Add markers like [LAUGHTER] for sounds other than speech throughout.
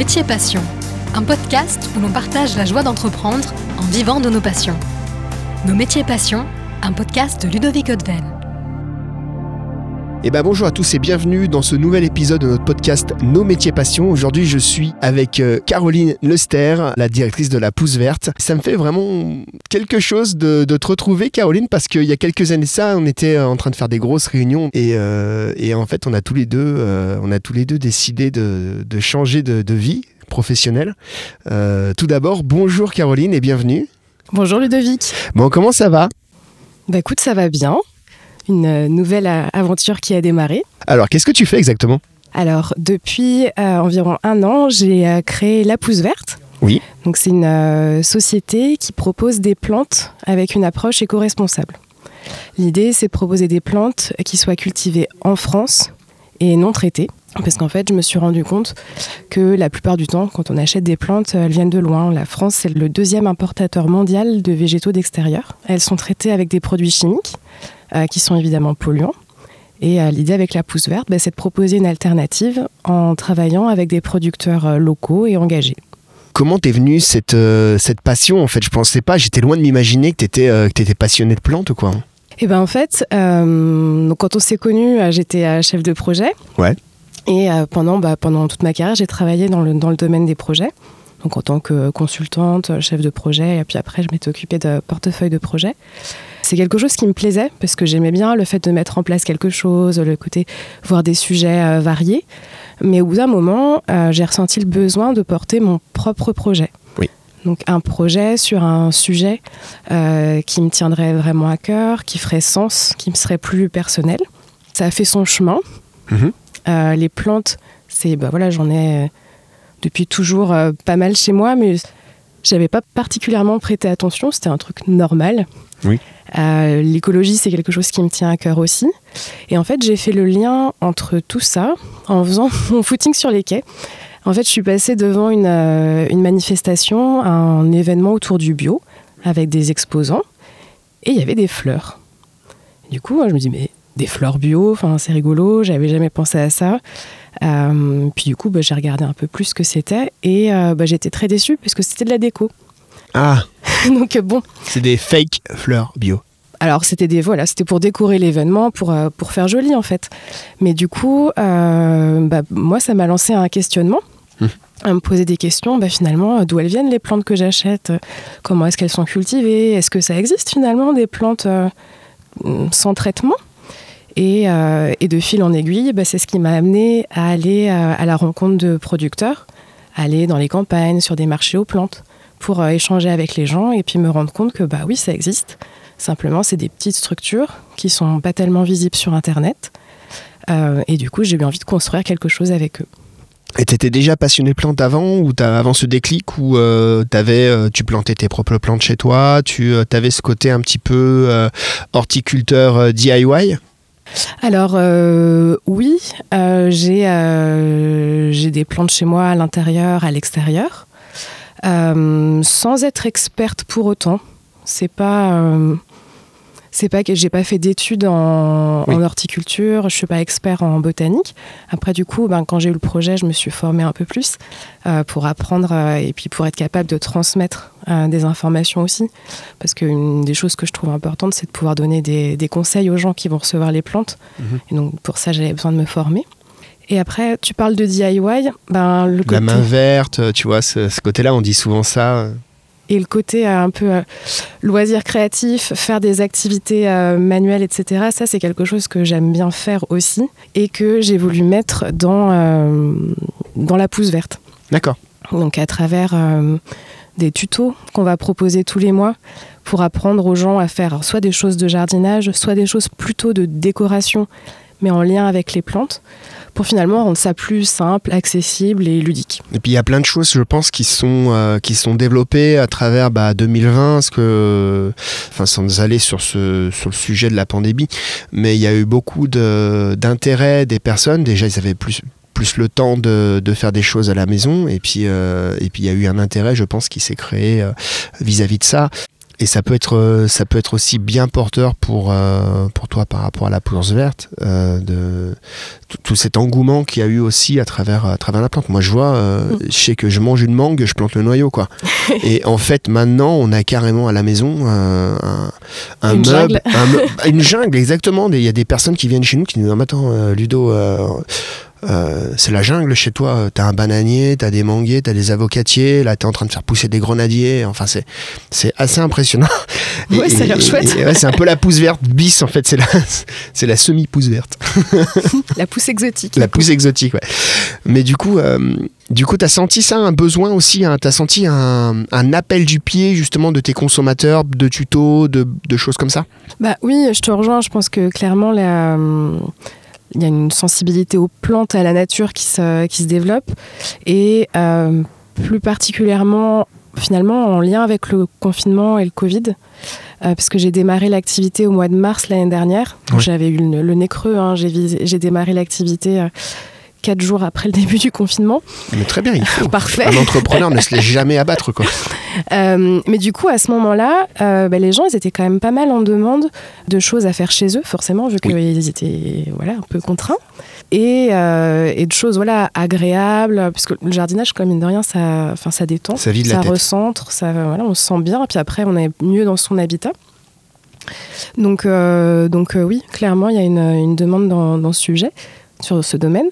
Métier Passion, un podcast où l'on partage la joie d'entreprendre en vivant de nos passions. Nos métiers passions, un podcast de Ludovic Odven. Eh ben bonjour à tous et bienvenue dans ce nouvel épisode de notre podcast Nos métiers passions. Aujourd'hui, je suis avec euh, Caroline Lester, la directrice de la Pousse Verte. Ça me fait vraiment quelque chose de, de te retrouver, Caroline, parce qu'il y a quelques années ça, on était en train de faire des grosses réunions et, euh, et en fait, on a tous les deux, euh, on a tous les deux décidé de, de changer de, de vie professionnelle. Euh, tout d'abord, bonjour Caroline et bienvenue. Bonjour Ludovic. Bon, comment ça va? Bah écoute, ça va bien. Une euh, nouvelle euh, aventure qui a démarré. Alors, qu'est-ce que tu fais exactement? Alors, depuis euh, environ un an, j'ai euh, créé La Pousse Verte. Oui. Donc, c'est une euh, société qui propose des plantes avec une approche éco-responsable. L'idée, c'est de proposer des plantes qui soient cultivées en France et non traitées. Parce qu'en fait, je me suis rendu compte que la plupart du temps, quand on achète des plantes, elles viennent de loin. La France, c'est le deuxième importateur mondial de végétaux d'extérieur. Elles sont traitées avec des produits chimiques qui sont évidemment polluants. Et euh, l'idée avec la pousse verte, bah, c'est de proposer une alternative en travaillant avec des producteurs euh, locaux et engagés. Comment t'es venue cette, euh, cette passion En fait, je pensais pas, j'étais loin de m'imaginer que t'étais euh, que t'étais passionné de plantes ou quoi. Et ben en fait, euh, donc quand on s'est connus, euh, j'étais euh, chef de projet. Ouais. Et euh, pendant, bah, pendant toute ma carrière, j'ai travaillé dans le, dans le domaine des projets. Donc en tant que consultante, chef de projet, et puis après, je m'étais occupée de portefeuille de projet. C'est quelque chose qui me plaisait parce que j'aimais bien le fait de mettre en place quelque chose, le côté voir des sujets euh, variés. Mais au bout d'un moment, euh, j'ai ressenti le besoin de porter mon propre projet. Oui. Donc un projet sur un sujet euh, qui me tiendrait vraiment à cœur, qui ferait sens, qui me serait plus personnel. Ça a fait son chemin. Mhm. Euh, les plantes, c'est bah voilà, j'en ai depuis toujours pas mal chez moi, mais j'avais pas particulièrement prêté attention. C'était un truc normal. Euh, L'écologie, c'est quelque chose qui me tient à cœur aussi. Et en fait, j'ai fait le lien entre tout ça en faisant [LAUGHS] mon footing sur les quais. En fait, je suis passée devant une, euh, une manifestation, un événement autour du bio, avec des exposants, et il y avait des fleurs. Du coup, je me dis, mais des fleurs bio, c'est rigolo, j'avais jamais pensé à ça. Euh, puis du coup, bah, j'ai regardé un peu plus ce que c'était, et bah, j'étais très déçue parce que c'était de la déco. Ah, [LAUGHS] Donc euh, bon, c'est des fake fleurs bio. alors c'était des voilà, c'était pour décorer l'événement, pour euh, pour faire joli en fait. Mais du coup, euh, bah, moi ça m'a lancé un questionnement. Mhm. À me poser des questions, bah, finalement, d'où elles viennent les plantes que j'achète, comment est-ce qu'elles sont cultivées, est-ce que ça existe finalement des plantes euh, sans traitement? Et, et de fil en aiguille, bah, c'est ce qui m'a amené à aller à la rencontre de producteurs, aller dans les campagnes, sur des marchés aux plantes, pour euh, échanger avec les gens et puis me rendre compte que bah oui, ça existe. Simplement, c'est des petites structures qui sont pas tellement visibles sur Internet. Euh, et du coup, j'ai eu envie de construire quelque chose avec eux. Et t'étais déjà passionné de plantes avant ou t'as avant ce déclic où euh, t'avais, euh, tu plantais tes propres plantes chez toi, tu euh, avais ce côté un petit peu horticulteur DIY Alors oui, j'ai des plantes chez moi à l'intérieur, à l'extérieur, sans être experte pour autant. C'est pas euh, c'est pas que j'ai pas fait d'études en, Oui. en horticulture, je suis pas expert en botanique. Après du coup, ben, quand j'ai eu le projet, je me suis formée un peu plus euh, pour apprendre euh, et puis pour être capable de transmettre euh, des informations aussi. Parce qu'une des choses que je trouve importante, c'est de pouvoir donner des, des conseils aux gens qui vont recevoir les plantes. Mhm. Et donc pour ça, j'avais besoin de me former. Et après, tu parles de DIY, ben, le côté, La main verte, tu vois, ce, ce côté-là, on dit souvent ça. euh. et le côté euh, un peu euh, loisir créatif, faire des activités euh, manuelles, etc. Ça, c'est quelque chose que j'aime bien faire aussi et que j'ai voulu mettre dans, euh, dans la pousse verte. D'accord. Donc à travers euh, des tutos qu'on va proposer tous les mois pour apprendre aux gens à faire soit des choses de jardinage, soit des choses plutôt de décoration, mais en lien avec les plantes, pour finalement rendre ça plus simple, accessible et ludique. Et puis il y a plein de choses, je pense, qui sont, euh, qui sont développées à travers bah, 2020, parce que, enfin, sans aller sur, ce, sur le sujet de la pandémie, mais il y a eu beaucoup d'intérêt des personnes. Déjà, ils avaient plus plus le temps de, de faire des choses à la maison et puis euh, et puis il y a eu un intérêt je pense qui s'est créé euh, vis-à-vis de ça Et ça peut être, euh, ça peut être aussi bien porteur pour, euh, pour toi par rapport à la pousse verte, euh, de tout- cet engouement qu'il y a eu aussi à travers, à travers la plante. Moi, je vois, euh, je sais que je mange une mangue, je plante le noyau, quoi. [LAUGHS] Et en fait, maintenant, on a carrément à la maison un, un Une meuble, jungle. un [LAUGHS] une jungle, exactement. Il y a des personnes qui viennent chez nous qui nous disent, attends, euh, Ludo. Euh, c'est la jungle chez toi. T'as un bananier, t'as des manguiers, t'as des avocatiers. Là, t'es en train de faire pousser des grenadiers. Enfin, c'est c'est assez impressionnant. Ouais, ça a l'air chouette. et ouais, c'est un peu la pousse verte bis en fait. C'est la c'est la semi pousse verte, [LAUGHS] La pousse exotique. la pousse exotique. Ouais. Mais du coup, euh, du coup, t'as senti ça un besoin aussi. Hein, t'as senti un, un appel du pied justement de tes consommateurs, de tutos, de, de choses comme ça? Bah oui, je te rejoins. Je pense que clairement, la, il y a une sensibilité aux plantes, à la nature qui se, qui se développe. Et euh, plus particulièrement, finalement, en lien avec le confinement et le Covid, euh, parce que j'ai démarré l'activité au mois de mars l'année dernière. Ouais. J'avais eu le, le nez creux. hein. J'ai démarré l'activité euh, quatre jours après le début du confinement. Mais très bien, il faut. Parfait. Un entrepreneur ne se laisse jamais abattre quoi. [LAUGHS] Euh, mais du coup, à ce moment-là, euh, bah, les gens, ils étaient quand même pas mal en demande de choses à faire chez eux, forcément, vu Oui. qu'ils étaient voilà, un peu contraints. Et, euh, et de choses voilà, agréables, puisque le jardinage, comme mine de rien, ça, ça détend, Ça vide la ça tête. recentre, ça, voilà, on se sent bien, puis après, on est mieux dans son habitat. Donc, donc oui, clairement, il y a une, une demande dans, dans ce sujet, sur ce domaine.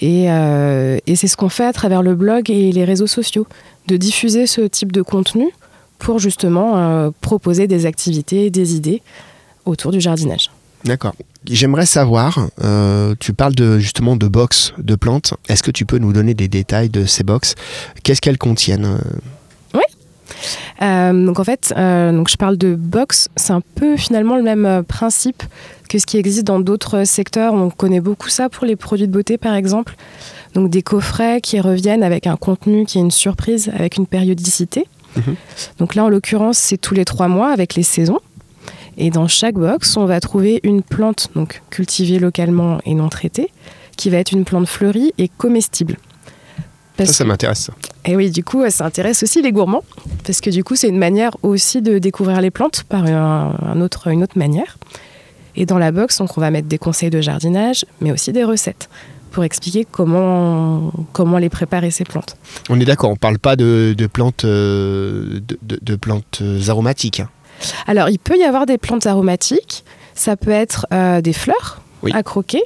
Et, euh, et c'est ce qu'on fait à travers le blog et les réseaux sociaux, de diffuser ce type de contenu pour justement euh, proposer des activités, des idées autour du jardinage. D'accord. J'aimerais savoir, euh, tu parles de, justement de box de plantes. Est-ce que tu peux nous donner des détails de ces box? Qu'est-ce qu'elles contiennent? Euh, donc en fait, euh, donc je parle de box, c'est un peu finalement le même euh, principe que ce qui existe dans d'autres secteurs. On connaît beaucoup ça pour les produits de beauté par exemple. Donc des coffrets qui reviennent avec un contenu qui est une surprise, avec une périodicité. Mhm. Donc là en l'occurrence c'est tous les trois mois avec les saisons. Et dans chaque box, on va trouver une plante donc cultivée localement et non traitée, qui va être une plante fleurie et comestible. Ça, ça m'intéresse. Et oui, du coup, ça intéresse aussi les gourmands, parce que du coup, c'est une manière aussi de découvrir les plantes par un, un autre, une autre manière. Et dans la box, donc, on va mettre des conseils de jardinage, mais aussi des recettes pour expliquer comment, comment les préparer ces plantes. On est d'accord, on parle pas de, de plantes, euh, de, de- de plantes euh, aromatiques. hein. Alors, il peut y avoir des plantes aromatiques, ça peut être euh, des fleurs Oui. à croquer,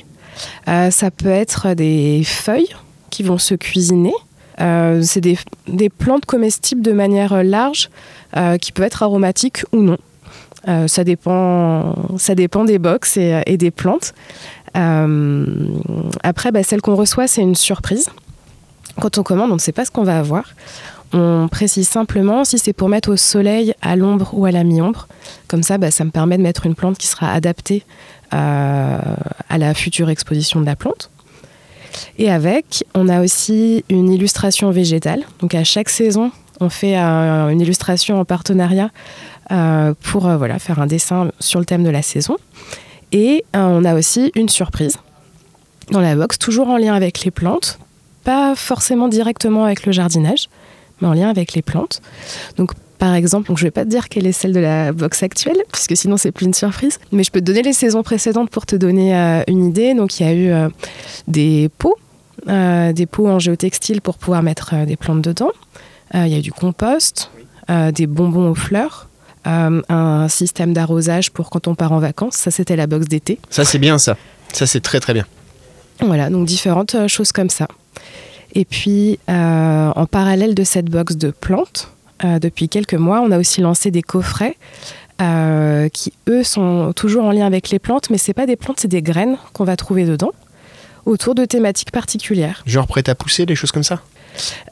Euh, ça peut être des feuilles qui vont se cuisiner. Euh, c'est des, des plantes comestibles de manière euh, large euh, qui peuvent être aromatiques ou non. Ça, dépend, ça dépend des box et, des plantes. Après, bah, celle qu'on reçoit, c'est une surprise. Quand on commande, on ne sait pas ce qu'on va avoir. On précise simplement si c'est pour mettre au soleil, à l'ombre ou à la mi-ombre. Comme ça, bah, ça me permet de mettre une plante qui sera adaptée à la future exposition de la plante. Et avec, on a aussi une illustration végétale. Donc à chaque saison, on fait euh, une illustration en partenariat euh, pour euh, faire un dessin sur le thème de la saison. Et on a aussi une surprise dans la box, toujours en lien avec les plantes, pas forcément directement avec le jardinage, mais en lien avec les plantes. Donc par exemple, donc je ne vais pas te dire quelle est celle de la box actuelle, puisque sinon c'est plus une surprise, mais je peux te donner les saisons précédentes pour te donner euh, une idée. Donc il y a eu euh, des pots, euh, des pots en géotextile pour pouvoir mettre des plantes dedans. Il y a eu du compost, des bonbons aux fleurs, un système d'arrosage pour quand on part en vacances. Ça, c'était la box d'été. Ça, c'est bien ça. Ça, c'est très très bien. Voilà, donc différentes choses comme ça. Et puis, euh, en parallèle de cette box de plantes, euh, depuis quelques mois, on a aussi lancé des coffrets euh, qui, eux, sont toujours en lien avec les plantes, mais c'est pas des plantes, c'est des graines qu'on va trouver dedans, autour de thématiques particulières. Genre prêt à pousser, des choses comme ça?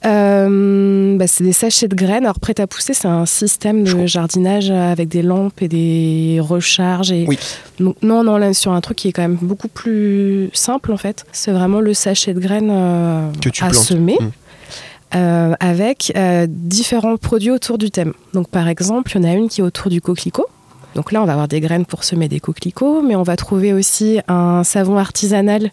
Euh, bah, c'est des sachets de graines. Alors, prêt à pousser, c'est un système de jardinage avec des lampes et des recharges. Et... Oui. Donc, non, non, là, sur un truc qui est quand même beaucoup plus simple, en fait. C'est vraiment le sachet de graines euh, Que tu à plantes. semer. Euh, avec euh, différents produits autour du thème. Donc, par exemple, il y en a une qui est autour du coquelicot. Donc là, on va avoir des graines pour semer des coquelicots, mais on va trouver aussi un savon artisanal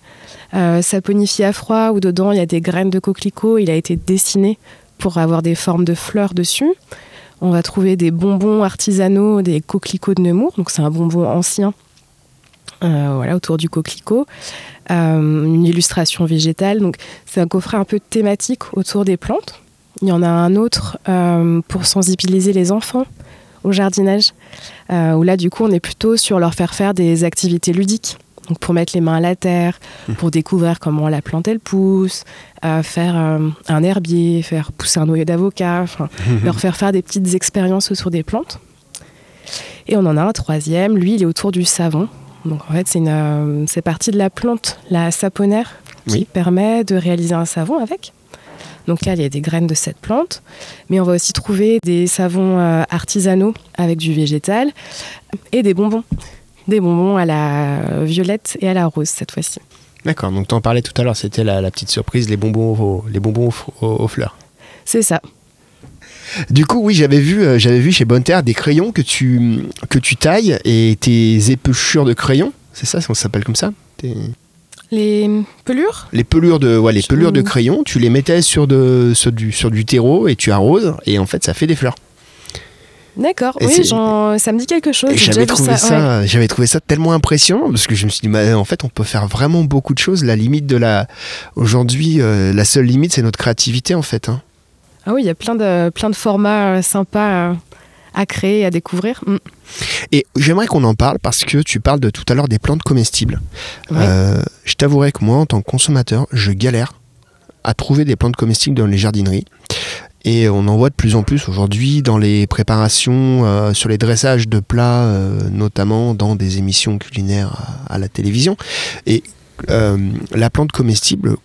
euh, saponifié à froid où dedans il y a des graines de coquelicot. Il a été dessiné pour avoir des formes de fleurs dessus. On va trouver des bonbons artisanaux, des coquelicots de Nemours, donc c'est un bonbon ancien, euh, voilà, autour du coquelicot. Euh, une illustration végétale, donc c'est un coffret un peu thématique autour des plantes. Il y en a un autre euh, pour sensibiliser les enfants au jardinage, où là du coup on est plutôt sur leur faire faire des activités ludiques. Donc pour mettre les mains à la terre, mmh. pour découvrir comment la plante elle pousse, faire un herbier, faire pousser un noyau d'avocat, mmh. leur faire faire des petites expériences autour des plantes. Et on en a un troisième, lui il est autour du savon. Donc en fait c'est, c'est partie de la plante, la saponaire, qui permet de réaliser un savon avec. Donc là, il y a des graines de cette plante, mais on va aussi trouver des savons artisanaux avec du végétal et des bonbons des bonbons à la violette et à la rose cette fois-ci. D'accord, donc tu en parlais tout à l'heure, c'était la, petite surprise, les bonbons, les bonbons aux, fleurs. C'est ça. Du coup, oui, j'avais vu, euh, j'avais vu chez Bonne Terre des crayons que tu, que tu tailles et tes épluchures de crayons, c'est ça, ça s'appelle comme ça Les pelures? Les pelures de, ouais, les pelures de crayons, tu les mettais sur, de, sur, du, sur du terreau et tu arroses et en fait ça fait des fleurs. D'accord, oui, ça me dit quelque chose. J'avais trouvé, ça, j'avais trouvé ça tellement impressionnant parce que je me suis dit, en fait, on peut faire vraiment beaucoup de choses. La limite de la. Aujourd'hui, euh, la seule limite, c'est notre créativité, en fait. Hein. Ah oui, il y a plein de, plein de formats euh, sympas à créer, à découvrir. Mm. Et j'aimerais qu'on en parle parce que tu parles de tout à l'heure des plantes comestibles. Euh, je t'avouerai que moi, en tant que consommateur, je galère à trouver des plantes comestibles dans les jardineries. Et on en voit de plus en plus aujourd'hui dans les préparations, euh, sur les dressages de plats, euh, notamment dans des émissions culinaires à, la télévision. Et euh, la plante comestible,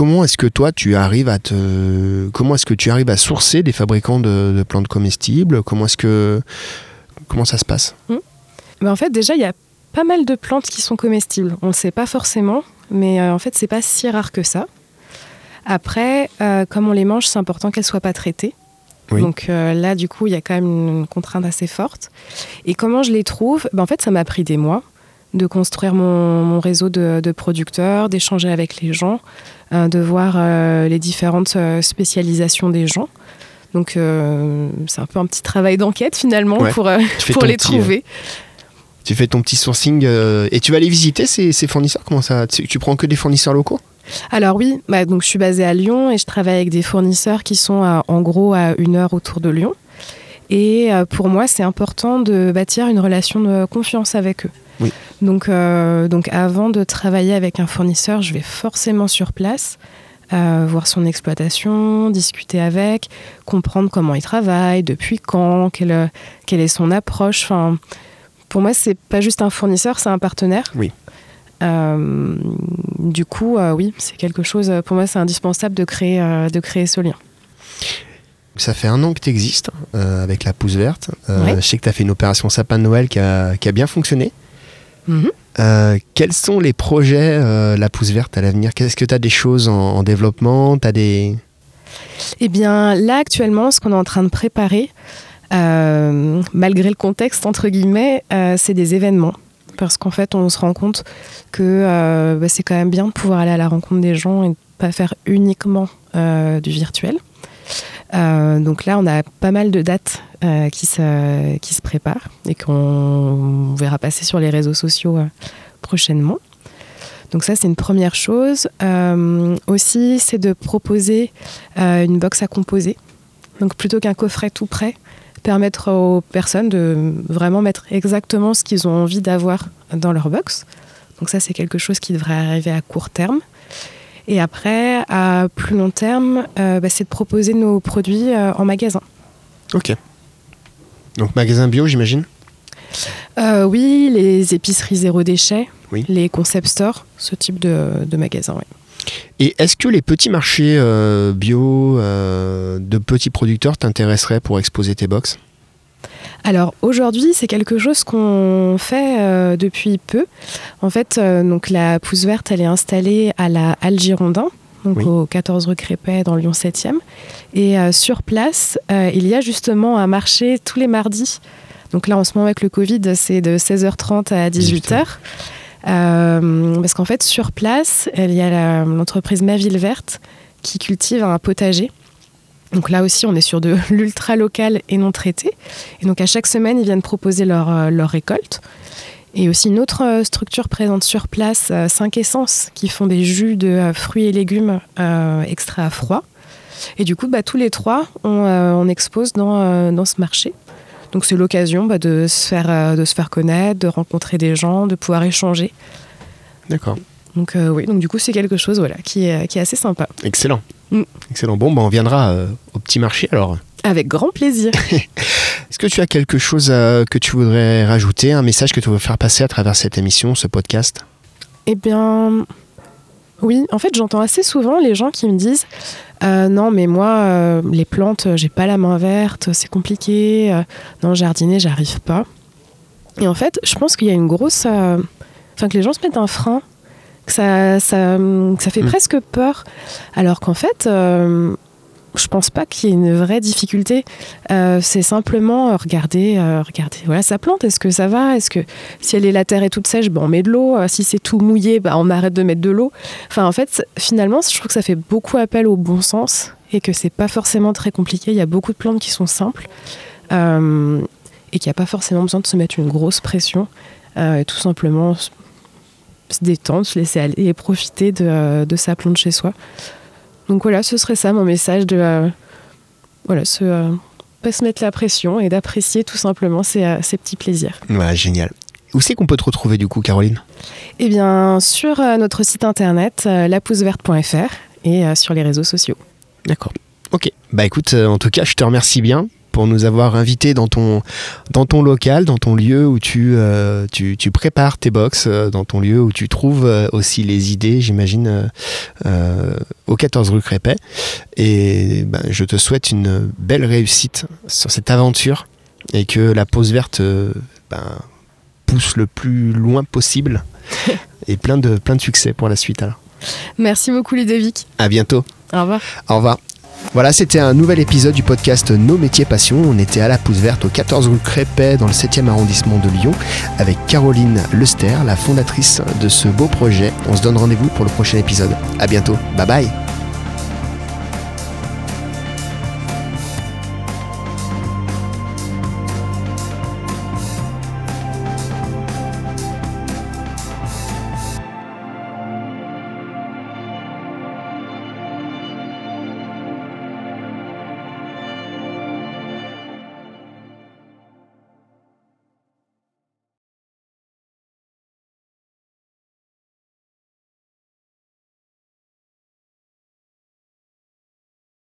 comment est-ce que toi tu arrives à te, comment est-ce que tu arrives à sourcer des fabricants de, plantes comestibles? Comment est-ce que, comment ça se passe? Mmh. ben En fait, déjà il y a pas mal de plantes qui sont comestibles. On ne sait pas forcément, mais en fait c'est pas si rare que ça. Après, euh, comme on les mange, c'est important qu'elles ne soient pas traitées. Donc euh, là, du coup, il y a quand même une contrainte assez forte. Et comment je les trouve? Ben, En fait, ça m'a pris des mois de construire mon, réseau de, producteurs, d'échanger avec les gens, euh, de voir les différentes spécialisations des gens. Donc c'est un peu un petit travail d'enquête finalement pour, pour les trouver. Tu fais ton petit sourcing et tu vas aller visiter ces, fournisseurs? Comment ça tu prends que des fournisseurs locaux? Alors oui, bah, donc je suis basée à Lyon et je travaille avec des fournisseurs qui sont en gros à une heure autour de Lyon. Et euh, pour moi, c'est important de bâtir une relation de confiance avec eux. Donc, euh, donc avant de travailler avec un fournisseur, je vais forcément sur place. Euh, voir son exploitation, discuter avec, comprendre comment il travaille, depuis quand, quelle, quelle est son approche. Enfin, pour moi, c'est pas juste un fournisseur, c'est un partenaire. Oui. Euh, du coup, euh, oui, c'est quelque chose, pour moi, c'est indispensable de créer, euh, de créer ce lien. Ça fait un an que tu existes avec la pousse verte. Je sais que tu as fait une opération sapin de Noël qui a, qui a bien fonctionné. Mhm. quels sont les projets, la pousse verte, à l'avenir? Est-ce que tu as des choses en, développement? As des... Eh bien, là, actuellement, ce qu'on est en train de préparer, malgré le contexte, entre guillemets, c'est des événements parce qu'en fait, on se rend compte que euh, bah, c'est quand même bien de pouvoir aller à la rencontre des gens et ne pas faire uniquement euh, du virtuel. Euh, donc là, on a pas mal de dates qui, se, qui se préparent et qu'on verra passer sur les réseaux sociaux prochainement. Donc ça, c'est une première chose. aussi, c'est de proposer une box à composer. Donc plutôt qu'un coffret tout prêt, permettre aux personnes de vraiment mettre exactement ce qu'ils ont envie d'avoir dans leur box. Donc ça, c'est quelque chose qui devrait arriver à court terme. Et après, à plus long terme, euh, bah, c'est de proposer nos produits euh, en magasin. Ok. Donc magasin bio, j'imagine? Euh, Oui, les épiceries zéro déchet, oui. les concept stores, ce type de, de magasin, oui. Et est-ce que les petits marchés euh, bio euh, de petits producteurs t'intéresseraient pour exposer tes box? Alors aujourd'hui, c'est quelque chose qu'on fait euh, depuis peu. En fait, donc la pousse verte, elle est installée à la Halle Girondin, donc au 14 rue Crépet dans Lyon 7e. Et sur place, il y a justement un marché tous les mardis. Donc là, en ce moment, avec le Covid, c'est de 16h30 à 18h. Euh, parce qu'en fait, sur place, il y a l'entreprise Ma Ville Verte qui cultive un potager. Donc là aussi, on est sur de [LAUGHS] l'ultra local et non traité. Et donc à chaque semaine, ils viennent proposer leur, leur récolte. Et aussi une autre structure présente sur place, 5 essences, qui font des jus de fruits et légumes extra à froid. Et du coup, bah, tous les trois, on, expose dans, dans, ce marché. Donc c'est l'occasion bah, de, se faire, de se faire connaître, de rencontrer des gens, de pouvoir échanger. D'accord. Donc oui, donc du coup c'est quelque chose voilà, qui, est, qui est assez sympa. Excellent. Mm. Excellent. Bon, bah, on viendra au petit marché alors. Avec grand plaisir. [LAUGHS] Est-ce que tu as quelque chose euh, que tu voudrais rajouter, un message que tu veux faire passer à travers cette émission, ce podcast? Eh bien, oui. En fait, j'entends assez souvent les gens qui me disent euh, non, mais moi, euh, les plantes, j'ai pas la main verte, c'est compliqué. non, jardiner, j'arrive pas. Et en fait, je pense qu'il y a une grosse. Enfin, que les gens se mettent un frein, que ça, ça, ça fait mm. presque peur. Alors qu'en fait je pense pas qu'il y ait une vraie difficulté. Euh, c'est simplement regarder, euh, regarder voilà, sa plante. Est-ce que ça va? Est-ce que si elle est la terre est toute sèche, ben on met de l'eau. Euh, si c'est tout mouillé, ben on arrête de mettre de l'eau. Enfin, en fait, finalement, je trouve que ça fait beaucoup appel au bon sens et que c'est pas forcément très compliqué. Il y a beaucoup de plantes qui sont simples et qu'il n'y a pas forcément besoin de se mettre une grosse pression. tout simplement se détendre, se laisser aller et profiter de, de sa plante chez soi. Donc voilà, ce serait ça mon message de euh, voilà, se, euh, pas se mettre la pression et d'apprécier tout simplement ces, euh, petits plaisirs. Ouais, génial. Où c'est qu'on peut te retrouver du coup, Caroline? Eh bien, sur notre site internet, lapousseverte.fr et sur les réseaux sociaux. D'accord. Ok. Bah écoute, en tout cas, je te remercie bien pour nous avoir invités dans ton, dans ton local, dans ton lieu où tu, euh, tu, tu, prépares tes box, euh, dans ton lieu où tu trouves euh, aussi les idées, j'imagine, au 14 rue Crépet. Et ben, je te souhaite une belle réussite sur cette aventure et que la pause verte ben, pousse le plus loin possible [LAUGHS] et plein de, plein de succès pour la suite. Alors. Merci beaucoup Ludovic. À bientôt. Au revoir. Au revoir. Voilà, c'était un nouvel épisode du podcast Nos métiers passion. On était à la pousse verte au 14 rue Crépet dans le 7e arrondissement de Lyon avec Caroline Lester, la fondatrice de ce beau projet. On se donne rendez-vous pour le prochain épisode. À bientôt. Bye bye.